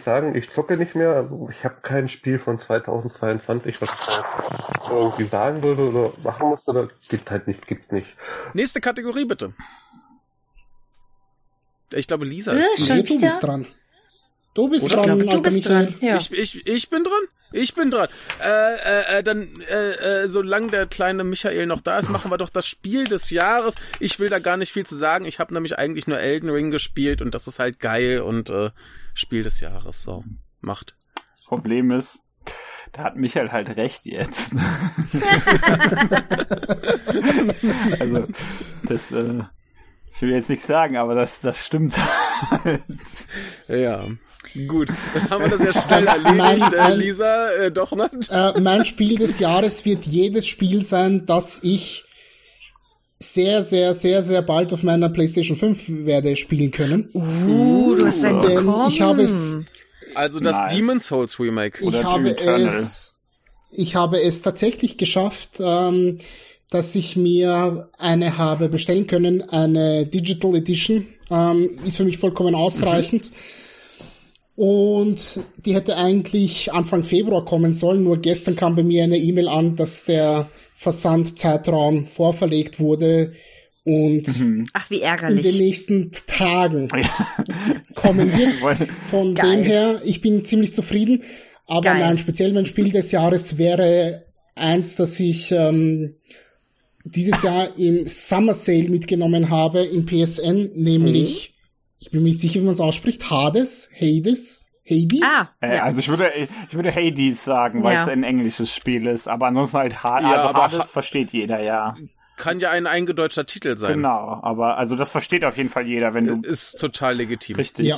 äh, kann ich nicht sagen, ich zocke nicht mehr. Ich habe kein Spiel von 2022, was ich irgendwie sagen würde oder machen musste. Oder gibt halt nicht, gibt's nicht. Nächste Kategorie bitte. Ich glaube, Lisa Äh, ist schon dran. du bist dran. Du bist Oder? dran, du bist dran. Ja. Ich, ich, ich bin dran. Ich bin dran. Äh, äh, äh, dann, äh, äh, solange der kleine Michael noch da ist, machen wir doch das Spiel des Jahres. Ich will da gar nicht viel zu sagen. Ich habe nämlich eigentlich nur Elden Ring gespielt und das ist halt geil und äh, Spiel des Jahres. So, macht. Das Problem ist, da hat Michael halt recht jetzt. also, das, äh, ich will jetzt nichts sagen, aber das, das stimmt halt. Ja. Gut, dann haben wir das ja schnell erledigt. Mein- äh, mein- Lisa, äh, doch nicht. Äh, mein Spiel des Jahres wird jedes Spiel sein, das ich sehr, sehr, sehr, sehr bald auf meiner PlayStation 5 werde spielen können. Uh, du hast einen Denn ich habe es Also das Nice. Demon's Souls Remake. Oder ich habe Eternal. es, ich habe es tatsächlich geschafft, ähm, dass ich mir eine habe bestellen können, eine Digital Edition, ähm, ist für mich vollkommen ausreichend. Und die hätte eigentlich Anfang Februar kommen sollen, nur gestern kam bei mir eine E-Mail an, dass der Versandzeitraum vorverlegt wurde und Ach, wie in den ärgerlich. nächsten Tagen kommen wird. Von Geil. dem her, ich bin ziemlich zufrieden. Aber Geil. nein, speziell mein Spiel des Jahres wäre eins, das ich ähm, dieses Jahr im Summer Sale mitgenommen habe im PSN, nämlich, ich bin mir nicht sicher, wie man es ausspricht, Hades, Hades, Hades. Ah, Äh, ja. Also ich würde, ich würde Hades sagen, weil Ja. es ein englisches Spiel ist, aber ansonsten halt Hades, Ja, also aber Hades Ha- versteht jeder, ja. Kann ja ein eingedeutscher Titel sein. Genau, aber also das versteht auf jeden Fall jeder, wenn du Ist total legitim. richtig. Ja.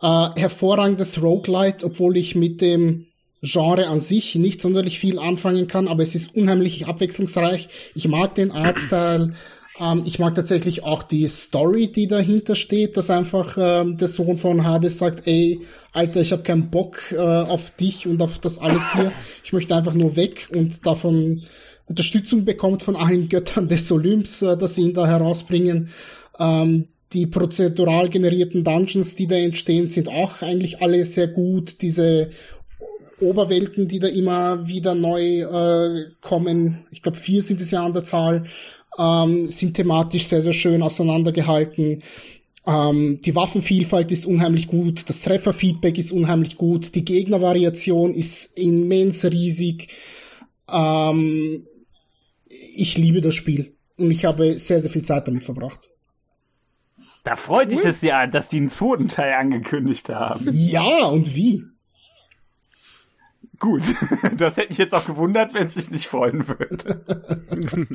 Äh, hervorragendes Roguelite, obwohl ich mit dem Genre an sich nicht sonderlich viel anfangen kann, aber es ist unheimlich abwechslungsreich. Ich mag den Artstyle. Ähm, ich mag tatsächlich auch die Story, die dahinter steht, dass einfach ähm, der Sohn von Hades sagt, ey, Alter, ich habe keinen Bock äh, auf dich und auf das alles hier. Ich möchte einfach nur weg und davon Unterstützung bekommt von allen Göttern des Olymps, äh, dass sie ihn da herausbringen. Ähm, die prozedural generierten Dungeons, die da entstehen, sind auch eigentlich alle sehr gut. Diese Oberwelten, die da immer wieder neu äh, kommen, ich glaube vier sind es ja an der Zahl, ähm, sind thematisch sehr, sehr schön auseinandergehalten. Ähm, die Waffenvielfalt ist unheimlich gut, das Trefferfeedback ist unheimlich gut, die Gegnervariation ist immens riesig. Ähm, ich liebe das Spiel und ich habe sehr, sehr viel Zeit damit verbracht. Da freut dich das ja, dass die einen zweiten Teil angekündigt haben. Ja, und wie? Gut, das hätte mich jetzt auch gewundert, wenn es dich nicht freuen würde.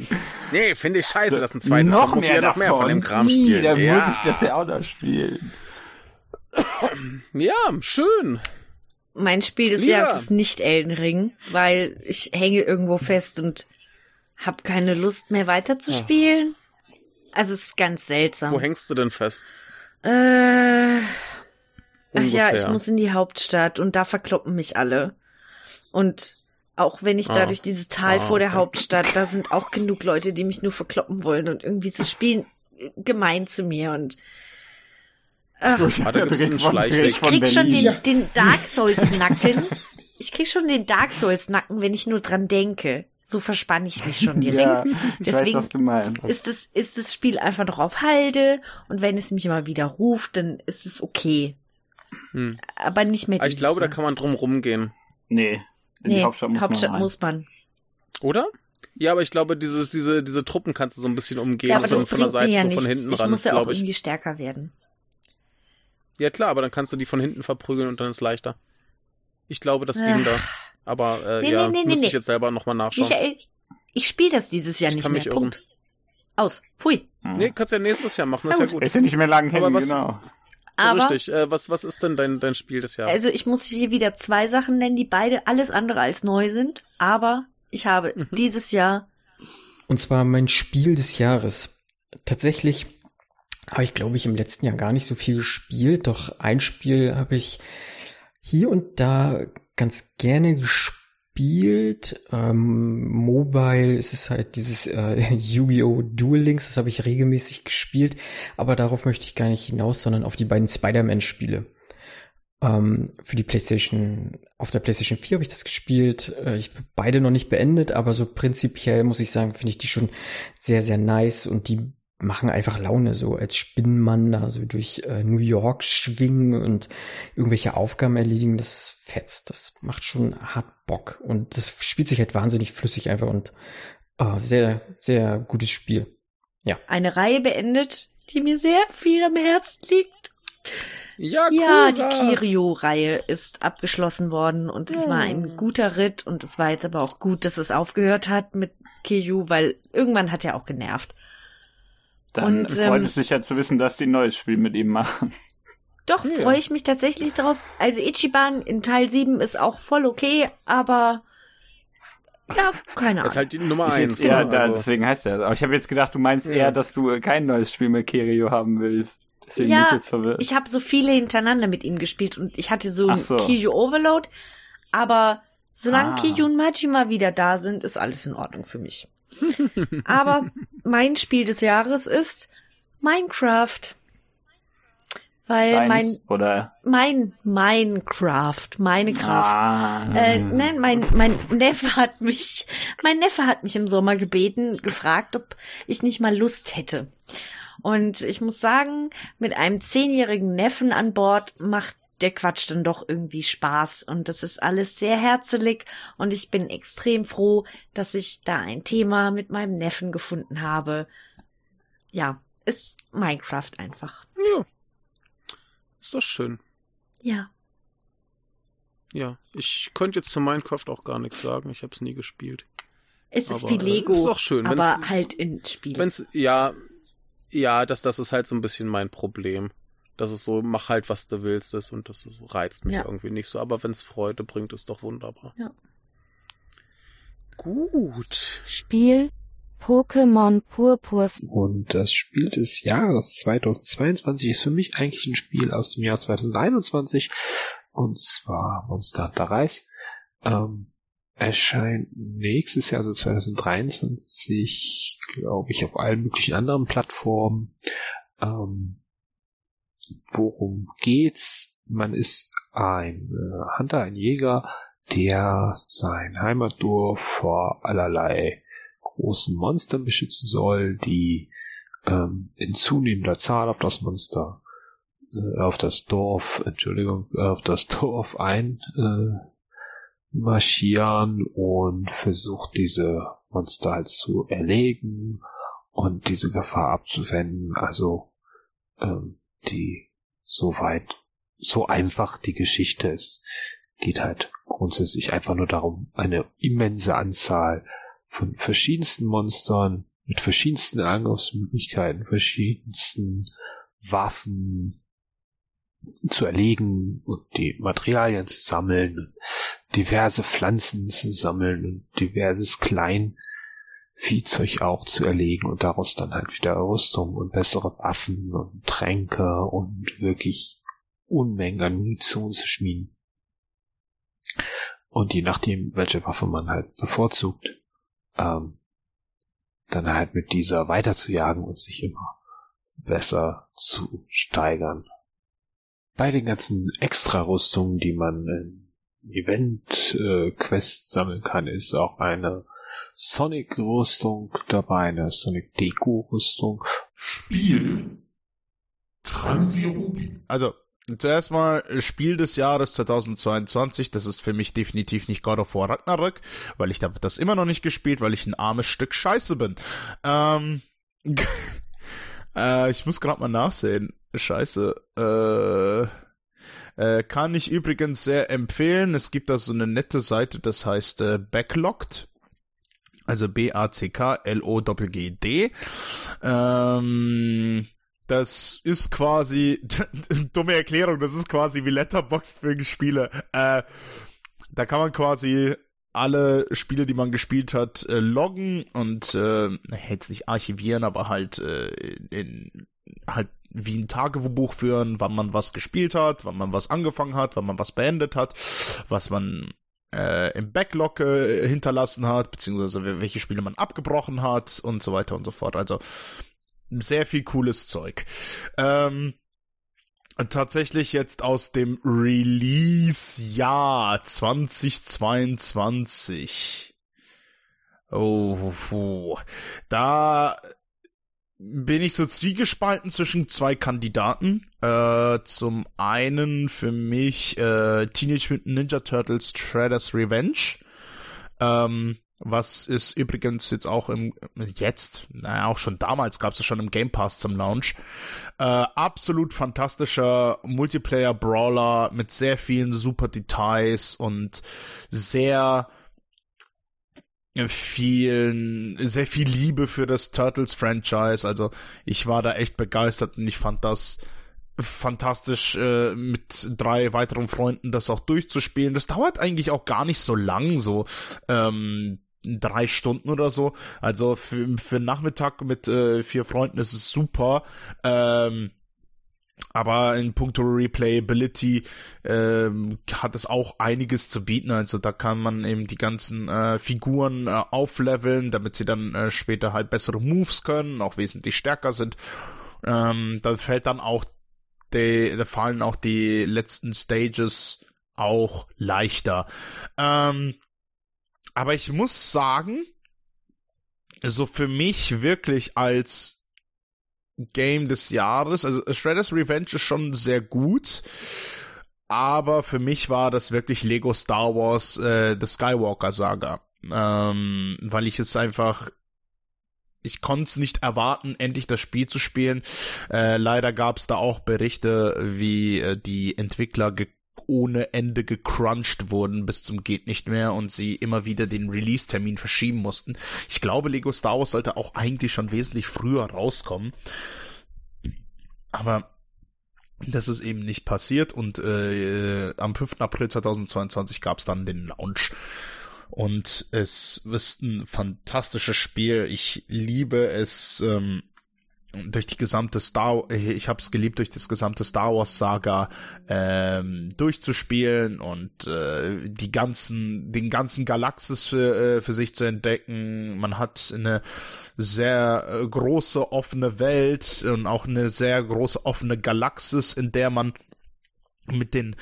Nee, finde ich scheiße, dass ein zweites noch mehr ja noch mehr von dem Kram spielen. Dann ja. muss ich das ja auch noch spielen. ja, schön. Mein Spiel des. Jahres ist nicht Elden Ring, weil ich hänge irgendwo fest und hab keine Lust mehr weiterzuspielen. Also es ist ganz seltsam. Wo hängst du denn fest? Äh, ach ja, ich muss in die Hauptstadt und da verkloppen mich alle. Und auch wenn ich da Ah. durch dieses Tal Ah, vor der okay. Hauptstadt, da sind auch genug Leute, die mich nur verkloppen wollen und irgendwie ist das Spiel gemein zu mir und ach, du Schleichweg. redest ich krieg schon den, den Dark Souls Nacken. Ich krieg schon den Dark Souls Nacken, wenn ich nur dran denke. So verspanne ich mich schon direkt. Ja, ich Deswegen weiß, was du meinst. ist das, ist das Spiel einfach noch auf Halde und wenn es mich immer wieder ruft, dann ist es okay. Hm. Aber nicht mehr Aber ich glaube, da kann man drum rumgehen. Nee, in nee, die Hauptstadt muss man rein. muss man. Oder? Ja, aber ich glaube, dieses, diese, diese Truppen kannst du so ein bisschen umgehen Ja, aber von, das von der Seite, ja so nichts. von hinten ich ran, muss ja auch ich. irgendwie stärker werden. Ja klar, aber dann kannst du die von hinten verprügeln und dann ist leichter. Ich glaube, das Ach. ging da. Aber äh, Nee, ja, nee, nee, müsste nee, ich jetzt selber nochmal nachschauen. Michael, ich spiele das dieses Jahr Ich nicht kann mehr. mich irren. Punkt. Aus. Pfui. Nee, kannst ja nächstes Jahr machen, ist Na ja gut. gut. Ist ja nicht mehr lang hin, Aber was- genau. Aber, Richtig. Äh, was, was ist denn dein, dein Spiel des Jahres? also ich muss hier wieder zwei Sachen nennen, die beide alles andere als neu sind. Aber ich habe Mhm. dieses Jahr Und zwar mein Spiel des Jahres. Tatsächlich habe ich, glaube ich, im letzten Jahr gar nicht so viel gespielt, doch ein Spiel habe ich hier und da ganz gerne gespielt. Ähm, Mo Mobile ist es halt dieses äh, Yu-Gi-Oh! Duel Links, das habe ich regelmäßig gespielt, aber darauf möchte ich gar nicht hinaus, sondern auf die beiden Spider-Man-Spiele. Ähm, für die PlayStation, auf der PlayStation 4 habe ich das gespielt. Äh, ich beide noch nicht beendet, aber so prinzipiell muss ich sagen, finde ich die schon sehr, sehr nice und die machen einfach Laune, so als Spinnenmann da so durch äh, New York schwingen und irgendwelche Aufgaben erledigen, das fetzt, das macht schon hart Bock und das spielt sich halt wahnsinnig flüssig einfach und äh, sehr, sehr gutes Spiel. Ja. Eine Reihe beendet, die mir sehr viel am Herzen liegt. Ja, Ja, die Kirio-Reihe ist abgeschlossen worden und es war ein guter Ritt und es war jetzt aber auch gut, dass es aufgehört hat mit Kiryu, weil irgendwann hat er auch genervt. Dann Und, freut ähm, es sich ja zu wissen, dass die ein neues Spiel mit ihm machen. Doch, Ja. freue ich mich tatsächlich drauf. Also Ichiban in Teil 7 ist auch voll okay, aber ja, keine Das ist Ahnung. halt die Nummer Ist eins. jetzt eher, ne? Also, deswegen heißt er. Aber ich habe jetzt gedacht, du meinst Ja. eher, dass du kein neues Spiel mit Kirio haben willst. Deswegen Ja, bin ich jetzt verwirrt. Ich habe so viele hintereinander mit ihm gespielt und ich hatte so ein so. Kiryu Overload, aber solange Ah. Kiryu und Majima wieder da sind, ist alles in Ordnung für mich. Aber mein Spiel des Jahres ist Minecraft. Weil Deins mein, oder mein Minecraft, meine Kraft. Ah. Äh, nein, mein, mein Neffe hat mich, mein Neffe hat mich im Sommer gebeten, gefragt, ob ich nicht mal Lust hätte. Und ich muss sagen, mit einem zehnjährigen Neffen an Bord macht der Quatsch dann doch irgendwie Spaß. Und das ist alles sehr herzelig. Und ich bin extrem froh, dass ich da ein Thema mit meinem Neffen gefunden habe. Ja, ist Minecraft einfach. ja. Ist doch schön. Ja. Ja, ich könnte jetzt zu Minecraft auch gar nichts sagen. Ich habe es nie gespielt. Es ist Aber, wie äh, Lego. ist doch schön, Aber halt in Spiel. Wenn's ja, ja, das das ist halt so ein bisschen mein Problem. Das ist so, mach halt was du willst, ist und das ist, reizt mich Ja. irgendwie nicht so. Aber wenn's Freude bringt, ist doch wunderbar. Ja. Gut. Spiel Pokémon Purpur Und das Spiel des Jahres 2022 ist für mich eigentlich ein Spiel aus dem Jahr 2021. Und zwar Monster Hunter Rise. Ähm, erscheint nächstes Jahr, also 2023, glaube ich, auf allen möglichen anderen Plattformen. Ähm, worum geht's? Man ist ein äh, Hunter, ein Jäger, der sein Heimatdorf vor allerlei großen Monstern beschützen soll, die ähm, in zunehmender Zahl auf das Monster, äh, auf das Dorf, Entschuldigung, äh, auf das Dorf ein äh, und versucht diese Monster halt zu erlegen und diese Gefahr abzuwenden. Also ähm, die soweit so einfach die Geschichte ist, geht halt grundsätzlich einfach nur darum, eine immense Anzahl von verschiedensten Monstern mit verschiedensten Angriffsmöglichkeiten, verschiedensten Waffen zu erlegen und die Materialien zu sammeln, diverse Pflanzen zu sammeln und diverses Kleinviehzeug auch zu erlegen und daraus dann halt wieder Rüstung und bessere Waffen und Tränke und wirklich Unmengen an Munition zu schmieden. Und je nachdem, welche Waffe man halt bevorzugt, ähm, dann halt mit dieser weiter zu jagen und sich immer besser zu steigern. Bei den ganzen Extra-Rüstungen, die man in Event-Quests sammeln kann, ist auch eine Sonic-Rüstung dabei, eine Sonic-Deko-Rüstung. Spiel. Transirubi. Also, zuerst mal Spiel des Jahres 2022. Das ist für mich definitiv nicht God of War Ragnarök, weil ich das immer noch nicht gespielt, weil ich ein armes Stück Scheiße bin. Ähm, äh, ich muss gerade mal nachsehen. Scheiße. Äh, äh, kann ich übrigens sehr empfehlen. Es gibt da so eine nette Seite, das heißt äh, Backlogged. Also B-A-C-K-L-O-G-G-D. Ähm, das ist quasi, dumme Erklärung, das ist quasi wie Letterboxd für Spiele. Äh, da kann man quasi alle Spiele, die man gespielt hat, äh, loggen und äh, jetzt nicht archivieren, aber halt äh, in halt wie ein Tagebuch führen, wann man was gespielt hat, wann man was angefangen hat, wann man was beendet hat, was man äh, im Backlog äh, hinterlassen hat, beziehungsweise welche Spiele man abgebrochen hat und so weiter und so fort. Also sehr viel cooles Zeug. Ähm, tatsächlich jetzt aus dem Release-Jahr 2022. Oh, oh, da bin ich so zwiegespalten zwischen zwei Kandidaten. Äh, zum einen für mich äh, Teenage Mutant Ninja Turtles Shredder's Revenge. Ähm, was ist übrigens jetzt auch im jetzt, naja, auch schon damals gab es schon im Game Pass zum Launch. Äh, absolut fantastischer Multiplayer-Brawler mit sehr vielen super Details und sehr vielen, sehr viel Liebe für das Turtles-Franchise. Also ich war da echt begeistert und ich fand das fantastisch äh, mit drei weiteren Freunden das auch durchzuspielen. Das dauert eigentlich auch gar nicht so lang, so ähm, drei Stunden oder so. Also für, für Nachmittag mit äh, vier Freunden ist es super. Ähm, aber in puncto Replayability ähm, hat es auch einiges zu bieten. Also da kann man eben die ganzen äh, Figuren äh, aufleveln, damit sie dann äh, später halt bessere Moves können, auch wesentlich stärker sind. Ähm, da fällt dann auch die, da fallen auch die letzten Stages auch leichter. Ähm, aber ich muss sagen, so für mich wirklich als Game des Jahres. Also Shredder's Revenge ist schon sehr gut. Aber für mich war das wirklich Lego Star Wars, äh, The Skywalker Saga. Ähm, weil ich es einfach ich konnte es nicht erwarten, endlich das Spiel zu spielen. Äh, leider gab es da auch Berichte, wie äh, die Entwickler ge ohne Ende gecrunched wurden bis zum geht nicht mehr und sie immer wieder den Release-Termin verschieben mussten. Ich glaube, Lego Star Wars sollte auch eigentlich schon wesentlich früher rauskommen. Aber das ist eben nicht passiert und äh, am 5. April 2022 gab es dann den Launch. Und es ist ein fantastisches Spiel. Ich liebe es, ähm, durch die gesamte Star ich habe es geliebt durch das gesamte Star Wars Saga ähm, durchzuspielen und äh, die ganzen den ganzen Galaxis für, äh, für sich zu entdecken. Man hat eine sehr äh, große offene Welt und auch eine sehr große offene Galaxis in der man mit den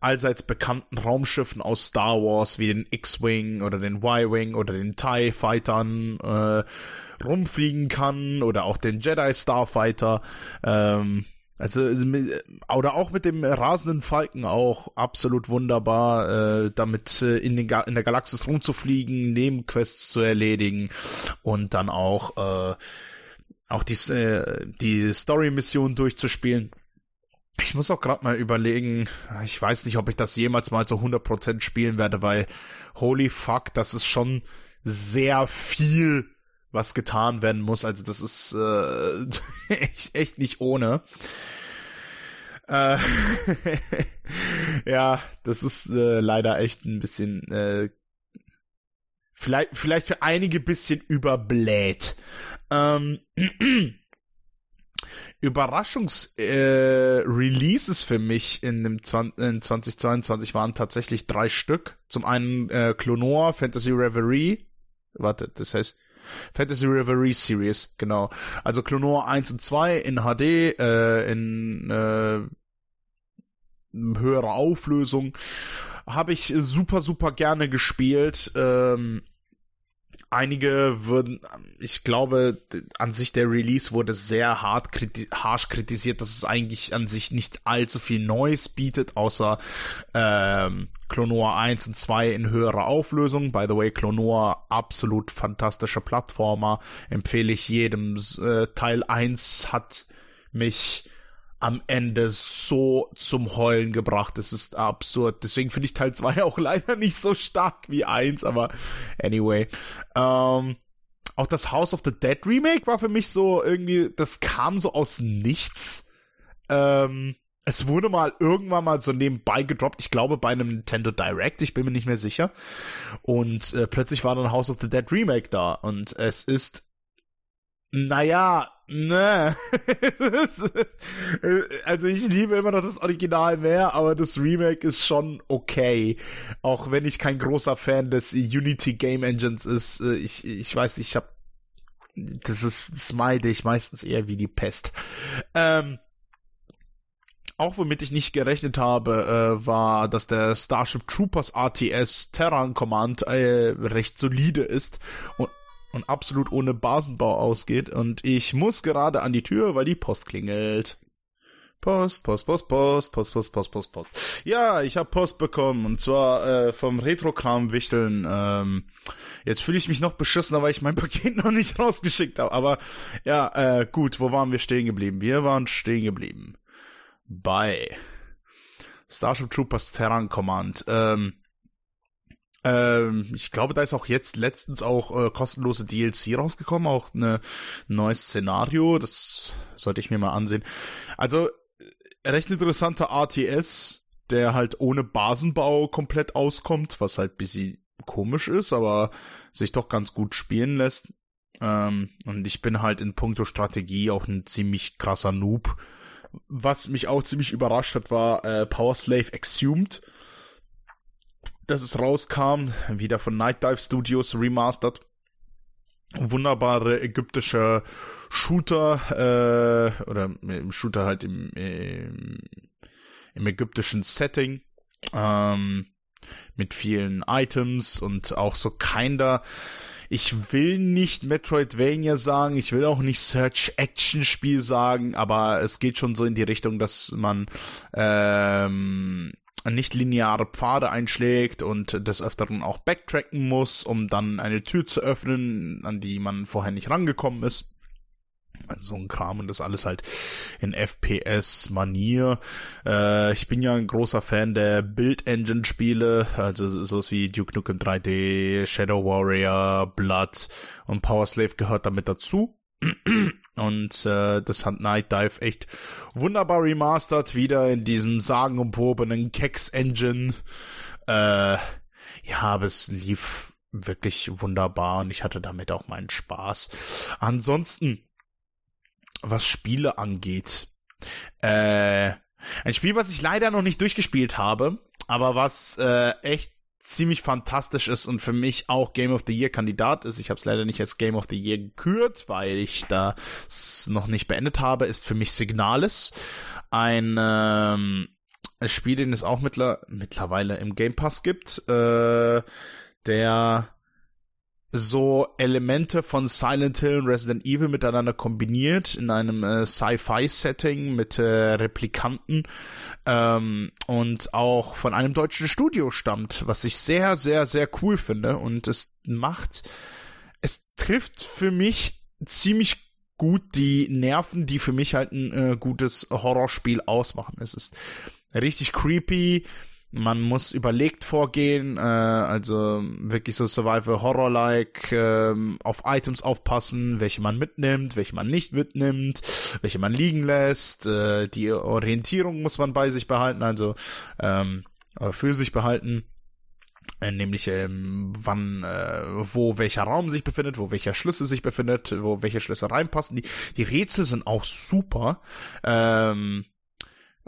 allseits bekannten Raumschiffen aus Star Wars wie den X-Wing oder den Y-Wing oder den TIE Fightern äh, rumfliegen kann oder auch den Jedi Starfighter. Ähm, also oder auch mit dem rasenden Falken auch absolut wunderbar, äh, damit äh, in, den in der Galaxis rumzufliegen, Nebenquests zu erledigen und dann auch äh, auch die äh, die Story Mission durchzuspielen. Ich muss auch gerade mal überlegen, ich weiß nicht, ob ich das jemals mal zu 100% spielen werde, weil holy fuck, das ist schon sehr viel was getan werden muss. Also das ist äh, echt, echt nicht ohne. Äh, ja, das ist äh, leider echt ein bisschen äh, vielleicht vielleicht für einige bisschen überbläht. Ähm, Überraschungs-Releases äh, für mich in, dem 20, in 2022 waren tatsächlich drei Stück. Zum einen äh, Clonor, Fantasy Reverie. Warte, das heißt Fantasy Reverie Series, genau. Also Clonor 1 und 2 in HD, äh, in äh, höherer Auflösung. Habe ich super, super gerne gespielt. Ähm, einige würden, ich glaube, an sich der Release wurde sehr hart kriti harsch kritisiert, dass es eigentlich an sich nicht allzu viel Neues bietet, außer ähm, Clonoa 1 und 2 in höherer Auflösung. By the way, Clonoa absolut fantastischer Plattformer, empfehle ich jedem. Äh, Teil 1 hat mich am Ende so zum Heulen gebracht. Es ist absurd. Deswegen finde ich Teil 2 auch leider nicht so stark wie 1, aber anyway. Ähm, auch das House of the Dead Remake war für mich so irgendwie, das kam so aus nichts. Ähm, es wurde mal irgendwann mal so nebenbei gedroppt, ich glaube bei einem Nintendo Direct, ich bin mir nicht mehr sicher. Und äh, plötzlich war dann House of the Dead Remake da und es ist, naja, Ne. also ich liebe immer noch das Original mehr, aber das Remake ist schon okay. Auch wenn ich kein großer Fan des Unity Game Engines ist. Äh, ich, ich weiß ich hab. Das ist, das meide ich meistens eher wie die Pest. Ähm, auch womit ich nicht gerechnet habe, äh, war, dass der Starship Troopers RTS Terran Command äh, recht solide ist und, und absolut ohne Basenbau ausgeht. Und ich muss gerade an die Tür, weil die Post klingelt. Post, Post, Post, Post, Post, Post, Post, Post, Post. Ja, ich habe Post bekommen und zwar äh, vom Retrokram Wichteln. Ähm, jetzt fühle ich mich noch beschissener, weil ich mein Paket noch nicht rausgeschickt habe. Aber ja, äh, gut, wo waren wir stehen geblieben? Wir waren stehen geblieben bei Starship Troopers Terran Command. Ähm, ähm, ich glaube, da ist auch jetzt letztens auch äh, kostenlose DLC rausgekommen, auch ein neues Szenario. Das sollte ich mir mal ansehen. Also recht interessanter RTS, der halt ohne Basenbau komplett auskommt, was halt bisschen komisch ist, aber sich doch ganz gut spielen lässt. Ähm, und ich bin halt in puncto Strategie auch ein ziemlich krasser Noob was mich auch ziemlich überrascht hat, war äh, Power Slave Exhumed. Dass es rauskam, wieder von Night Dive Studios remastered. Wunderbare ägyptische Shooter, äh, oder äh, Shooter halt im, im, im ägyptischen Setting. Ähm, mit vielen Items und auch so kinder ich will nicht Metroidvania sagen, ich will auch nicht Search-Action-Spiel sagen, aber es geht schon so in die Richtung, dass man ähm, nicht lineare Pfade einschlägt und des Öfteren auch backtracken muss, um dann eine Tür zu öffnen, an die man vorher nicht rangekommen ist. Also so ein Kram und das alles halt in FPS-Manier. Äh, ich bin ja ein großer Fan der Build-Engine-Spiele, also sowas wie Duke Nukem 3D, Shadow Warrior, Blood und Power Slave gehört damit dazu. Und äh, das hat Night Dive echt wunderbar remastered, wieder in diesem sagenumwobenen Kex-Engine. Äh, ja, aber es lief wirklich wunderbar und ich hatte damit auch meinen Spaß. Ansonsten was Spiele angeht. Äh, ein Spiel, was ich leider noch nicht durchgespielt habe, aber was äh, echt ziemlich fantastisch ist und für mich auch Game of the Year Kandidat ist. Ich habe es leider nicht als Game of the Year gekürt, weil ich das noch nicht beendet habe, ist für mich Signales. Ein ähm, Spiel, den es auch mittler mittlerweile im Game Pass gibt, äh, der so Elemente von Silent Hill und Resident Evil miteinander kombiniert in einem äh, Sci-Fi-Setting mit äh, Replikanten ähm, und auch von einem deutschen Studio stammt, was ich sehr, sehr, sehr cool finde und es macht, es trifft für mich ziemlich gut die Nerven, die für mich halt ein äh, gutes Horrorspiel ausmachen. Es ist richtig creepy, man muss überlegt vorgehen, äh, also wirklich so Survival-Horror-like, äh, auf Items aufpassen, welche man mitnimmt, welche man nicht mitnimmt, welche man liegen lässt. Äh, die Orientierung muss man bei sich behalten, also ähm, für sich behalten. Äh, nämlich ähm, wann, äh, wo welcher Raum sich befindet, wo welcher Schlüssel sich befindet, wo welche Schlüssel reinpassen. Die, die Rätsel sind auch super. Ähm,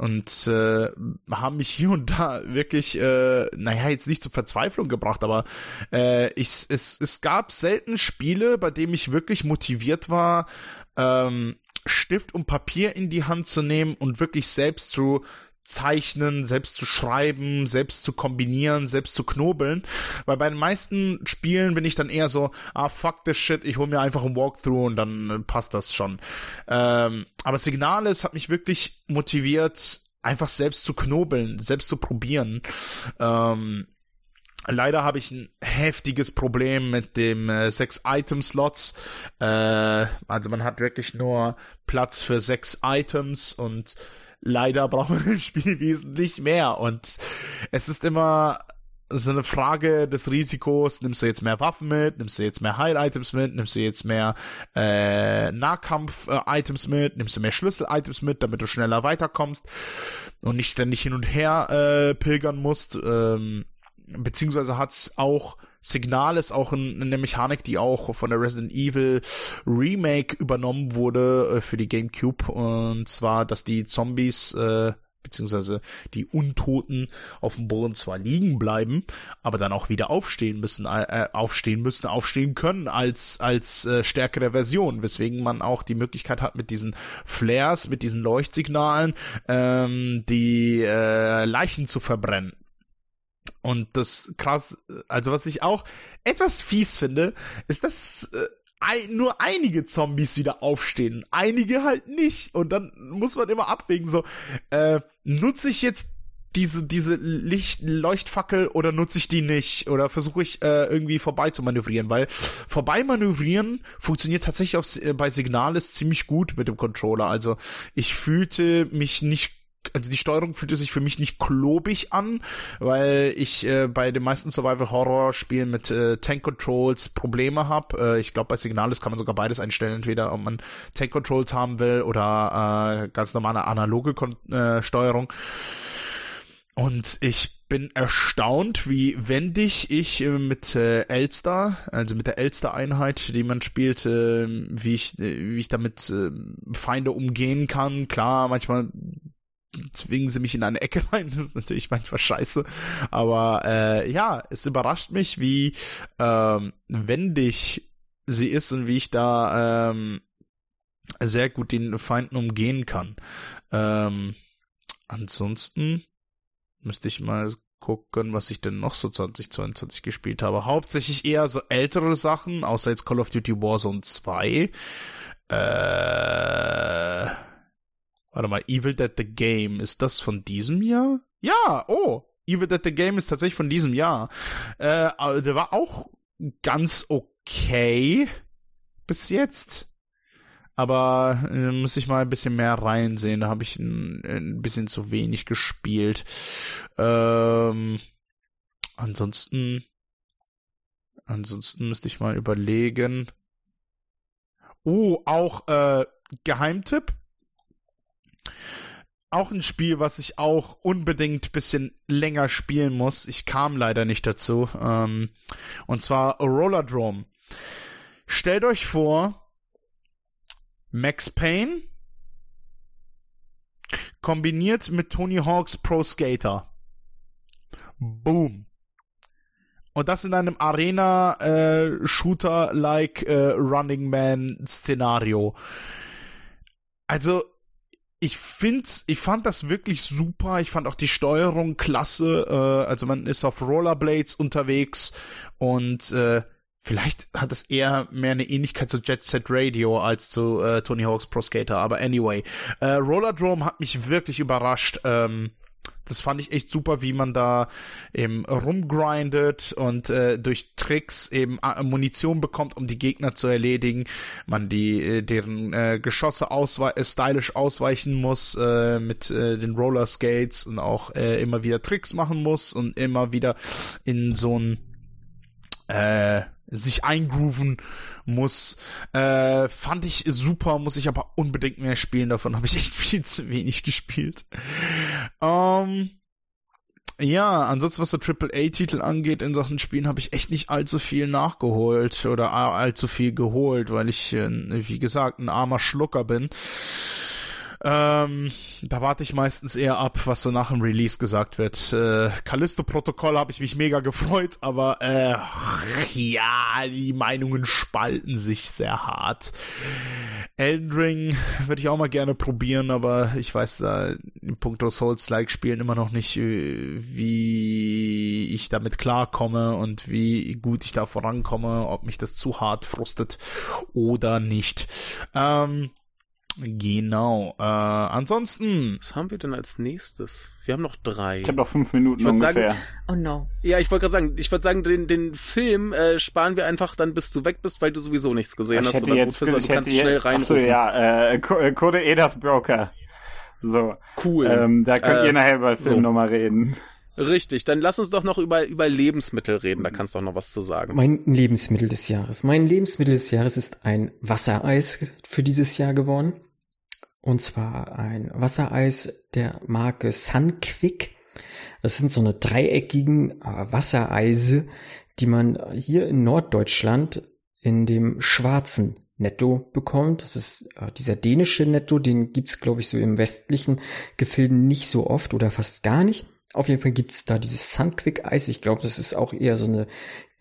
und äh, haben mich hier und da wirklich, äh, naja, jetzt nicht zur Verzweiflung gebracht, aber äh, ich, es, es gab selten Spiele, bei denen ich wirklich motiviert war, ähm, Stift und Papier in die Hand zu nehmen und wirklich selbst zu zeichnen, selbst zu schreiben, selbst zu kombinieren, selbst zu knobeln. Weil bei den meisten Spielen bin ich dann eher so, ah, fuck this shit, ich hole mir einfach ein Walkthrough und dann äh, passt das schon. Ähm, aber Signales hat mich wirklich motiviert, einfach selbst zu knobeln, selbst zu probieren. Ähm, Leider habe ich ein heftiges Problem mit dem äh, sechs Item Slots. Äh, also man hat wirklich nur Platz für sechs Items und leider braucht man im Spiel wesentlich mehr. Und es ist immer so eine Frage des Risikos, nimmst du jetzt mehr Waffen mit, nimmst du jetzt mehr Heil-Items mit, nimmst du jetzt mehr äh, Nahkampf-Items mit, nimmst du mehr Schlüssel-Items mit, damit du schneller weiterkommst und nicht ständig hin und her äh, pilgern musst. Ähm, beziehungsweise hat es auch Signal ist auch ein, eine Mechanik, die auch von der Resident Evil Remake übernommen wurde äh, für die GameCube. Und zwar, dass die Zombies äh, beziehungsweise die Untoten auf dem Boden zwar liegen bleiben, aber dann auch wieder aufstehen müssen, äh, aufstehen müssen, aufstehen können als als äh, stärkere Version, weswegen man auch die Möglichkeit hat mit diesen Flares, mit diesen Leuchtsignalen, ähm, die äh, Leichen zu verbrennen. Und das krass, also was ich auch etwas fies finde, ist, dass äh, nur einige Zombies wieder aufstehen, einige halt nicht. Und dann muss man immer abwägen, so, äh, nutze ich jetzt diese, diese Licht, Leuchtfackel oder nutze ich die nicht? Oder versuche ich äh, irgendwie vorbei zu manövrieren? Weil vorbei manövrieren funktioniert tatsächlich auf, äh, bei Signalis ziemlich gut mit dem Controller. Also ich fühlte mich nicht also die Steuerung fühlte sich für mich nicht klobig an, weil ich äh, bei den meisten Survival-Horror-Spielen mit äh, Tank-Controls Probleme habe. Äh, ich glaube, bei Signalis kann man sogar beides einstellen, entweder ob man Tank-Controls haben will oder äh, ganz normale analoge Kon äh, Steuerung. Und ich bin erstaunt, wie wendig ich äh, mit äh, Elster, also mit der Elster-Einheit, die man spielt, äh, wie ich, äh, wie ich damit äh, Feinde umgehen kann. Klar, manchmal zwingen sie mich in eine Ecke rein. Das ist natürlich manchmal scheiße. Aber äh, ja, es überrascht mich, wie ähm, wendig sie ist und wie ich da ähm, sehr gut den Feinden umgehen kann. Ähm, ansonsten müsste ich mal gucken, was ich denn noch so 2022 gespielt habe. Hauptsächlich eher so ältere Sachen, außer jetzt Call of Duty Warzone 2. Äh Warte mal, Evil Dead the Game, ist das von diesem Jahr? Ja, oh, Evil Dead the Game ist tatsächlich von diesem Jahr. Äh, der war auch ganz okay bis jetzt. Aber äh, muss ich mal ein bisschen mehr reinsehen. Da habe ich ein, ein, bisschen zu wenig gespielt. Ähm, ansonsten, ansonsten müsste ich mal überlegen. Oh, auch äh, Geheimtipp auch ein Spiel, was ich auch unbedingt bisschen länger spielen muss. Ich kam leider nicht dazu. Ähm, und zwar Rollerdrome. Stellt euch vor, Max Payne kombiniert mit Tony Hawks Pro Skater. Boom. Und das in einem Arena-Shooter-like äh, äh, Running Man-Szenario. Also, ich find's, ich fand das wirklich super. Ich fand auch die Steuerung klasse. Äh, also man ist auf Rollerblades unterwegs und äh, vielleicht hat es eher mehr eine Ähnlichkeit zu Jet Set Radio als zu äh, Tony Hawk's Pro Skater. Aber anyway, äh, Rollerdrome hat mich wirklich überrascht. Ähm, das fand ich echt super, wie man da eben rumgrindet und äh, durch Tricks eben äh, Munition bekommt, um die Gegner zu erledigen. Man die äh, deren äh, Geschosse auswe äh, stylisch ausweichen muss äh, mit äh, den Roller Skates und auch äh, immer wieder Tricks machen muss und immer wieder in so ein äh, sich eingrooven muss. Äh, fand ich super, muss ich aber unbedingt mehr spielen. Davon habe ich echt viel zu wenig gespielt. Ähm, ja, ansonsten was so AAA-Titel angeht in Sachen Spielen, habe ich echt nicht allzu viel nachgeholt oder allzu viel geholt, weil ich, äh, wie gesagt, ein armer Schlucker bin. Ähm, da warte ich meistens eher ab, was so nach dem Release gesagt wird. Äh, Callisto-Protokoll habe ich mich mega gefreut, aber äh, ja, die Meinungen spalten sich sehr hart. Elden Ring würde ich auch mal gerne probieren, aber ich weiß da in puncto Souls-like-Spielen immer noch nicht, äh, wie ich damit klarkomme und wie gut ich da vorankomme, ob mich das zu hart frustet oder nicht. Ähm, Genau. Äh, ansonsten. Was haben wir denn als nächstes? Wir haben noch drei. Ich habe noch fünf Minuten ungefähr. Sagen, oh no. Ja, ich wollte gerade sagen, ich würde sagen, den, den Film äh, sparen wir einfach dann, bis du weg bist, weil du sowieso nichts gesehen ich hast oder jetzt, gut bist, also du kannst jetzt, schnell rein. Achso, ja, äh, äh, Code Edas Broker. So. Cool. Ähm, da könnt äh, ihr nachher über den Film so. nochmal reden. Richtig, dann lass uns doch noch über, über Lebensmittel reden, da kannst du auch noch was zu sagen. Mein Lebensmittel des Jahres. Mein Lebensmittel des Jahres ist ein Wassereis für dieses Jahr geworden. Und zwar ein Wassereis der Marke Sunquick. Das sind so eine dreieckigen äh, Wassereise, die man hier in Norddeutschland in dem schwarzen Netto bekommt. Das ist äh, dieser dänische Netto, den gibt's glaube ich, so im westlichen Gefilden nicht so oft oder fast gar nicht. Auf jeden Fall gibt's da dieses Sunquick-Eis. Ich glaube, das ist auch eher so eine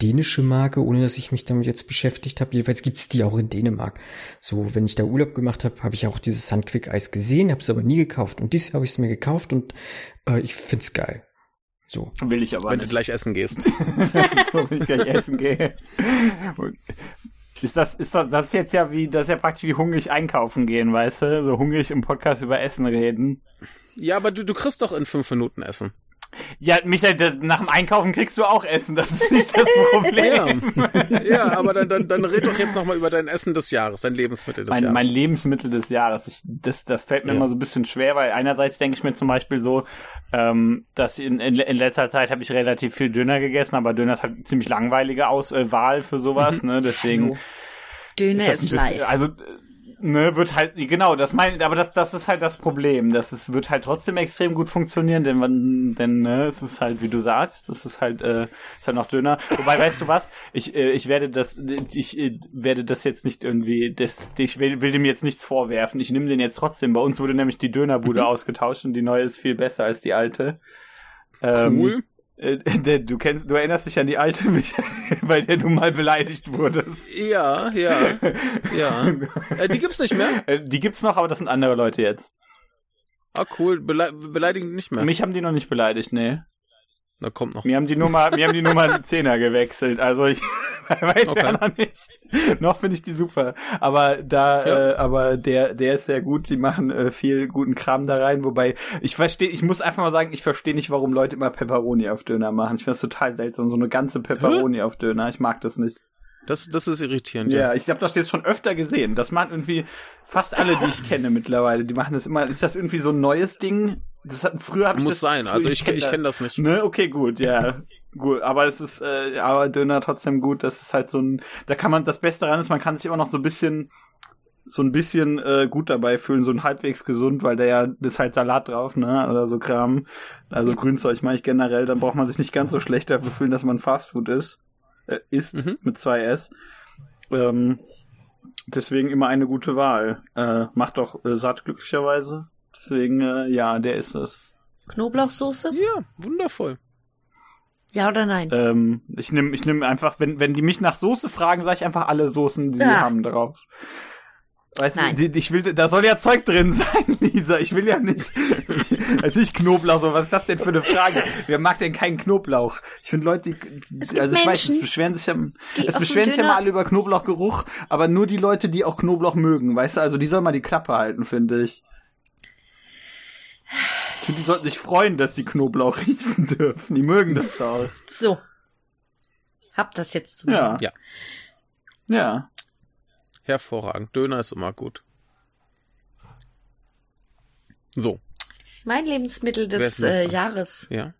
dänische Marke, ohne dass ich mich damit jetzt beschäftigt habe. Jedenfalls gibt's die auch in Dänemark. So, wenn ich da Urlaub gemacht habe, habe ich auch dieses Sunquick-Eis gesehen, habe es aber nie gekauft. Und dieses Jahr habe ich es mir gekauft und äh, ich find's geil. So. Will ich aber Wenn nicht. du gleich essen gehst. wenn ich gleich essen gehe. Und Ist das, ist das, das ist jetzt ja wie, das ist ja praktisch wie hungrig einkaufen gehen, weißt du? So hungrig im Podcast über Essen reden. Ja, aber du, du kriegst doch in fünf Minuten Essen. Ja, Michael, das, nach dem Einkaufen kriegst du auch Essen, das ist nicht das Problem. Ja, ja aber dann, dann, dann red doch jetzt nochmal über dein Essen des Jahres, dein Lebensmittel des mein, Jahres. mein Lebensmittel des Jahres. Ich, das, das fällt mir Ja. immer so ein bisschen schwer, weil einerseits denke ich mir zum Beispiel so, ähm, dass in, in, in letzter Zeit habe ich relativ viel Döner gegessen, aber Döner ist halt eine ziemlich langweilige Aus äh, Wahl für sowas, ne? Deswegen Döner das ist bisschen- live. Also, äh, ne, wird halt, genau, das mein, aber das, das ist halt das Problem. Das ist, wird halt trotzdem extrem gut funktionieren, denn man, denn, ne, es ist halt, wie du sagst, das ist halt, äh, ist halt noch Döner. Wobei, weißt du was? Ich, äh, ich werde das, ich äh, werde das jetzt nicht irgendwie, das, ich will, will dem jetzt nichts vorwerfen. Ich nehme den jetzt trotzdem. Bei uns wurde nämlich die Dönerbude ausgetauscht und die neue ist viel besser als die alte. Ähm, Cool. Äh, Du kennst, du erinnerst dich an die alte, Michael, bei der du mal beleidigt wurdest. Ja, ja, ja. Äh, die gibt's nicht mehr? Äh, Die gibt's noch, aber das sind andere Leute jetzt. Ah, cool. Bele beleidigen nicht mehr. Mich haben die noch nicht beleidigt, nee. Na, kommt noch. Mir haben die Nummer, mir haben die Nummer einen Zehner gewechselt. Also ich weiß Okay. ja noch nicht. noch finde ich die super. Aber da, Ja. äh, aber der, der ist sehr gut. Die machen äh, viel guten Kram da rein. Wobei ich verstehe, ich muss einfach mal sagen, ich verstehe nicht, warum Leute immer Pepperoni auf Döner machen. Ich finde das total seltsam, so eine ganze Pepperoni auf Döner. Ich mag das nicht. Das, das ist irritierend, Ja, ja. ich habe das jetzt schon öfter gesehen. Das machen irgendwie fast alle, die ich kenne mittlerweile. Die machen das immer. Ist das irgendwie so ein neues Ding? Das hat, früher hab Muss sein. Also ich, ich kenne das nicht. Ne, okay, gut, ja. Gut, aber es ist, äh, aber Döner trotzdem gut. Das ist halt so ein, da kann man, das Beste daran ist, man kann sich immer noch so ein bisschen, so ein bisschen äh, gut dabei fühlen, so ein halbwegs gesund, weil da ja ist halt Salat drauf, ne, oder so Kram. Also Grünzeug mache ich generell, dann braucht man sich nicht ganz so schlecht dafür fühlen, dass man Fastfood ist, äh, isst Mhm. mit zwei S. Ähm, deswegen immer eine gute Wahl. Äh, macht doch äh, satt glücklicherweise. Deswegen, äh, ja, der ist es. Knoblauchsoße? Ja, wundervoll. Ja oder nein? Ähm, ich nehme ich nehm einfach, wenn, wenn die mich nach Soße fragen, sage ich einfach alle Soßen, die sie Ah. haben drauf. Weißt Nein. du, ich will, da soll ja Zeug drin sein, Lisa. Ich will ja nicht. Natürlich Knoblauch, so was ist das denn für eine Frage? Wer mag denn keinen Knoblauch? Ich finde Leute, die, also ich weiß, es Menschen, beschweren sich ja, es beschweren sich ja mal alle über Knoblauchgeruch, aber nur die Leute, die auch Knoblauch mögen, weißt du, also die sollen mal die Klappe halten, finde ich. Ich finde, die sollten sich freuen, dass die Knoblauch riechen dürfen. Die mögen das doch. So. Hab das jetzt zu Ja. Ja. Ja. Hervorragend. Döner ist immer gut. So, Mein Lebensmittel des äh? Jahres ja.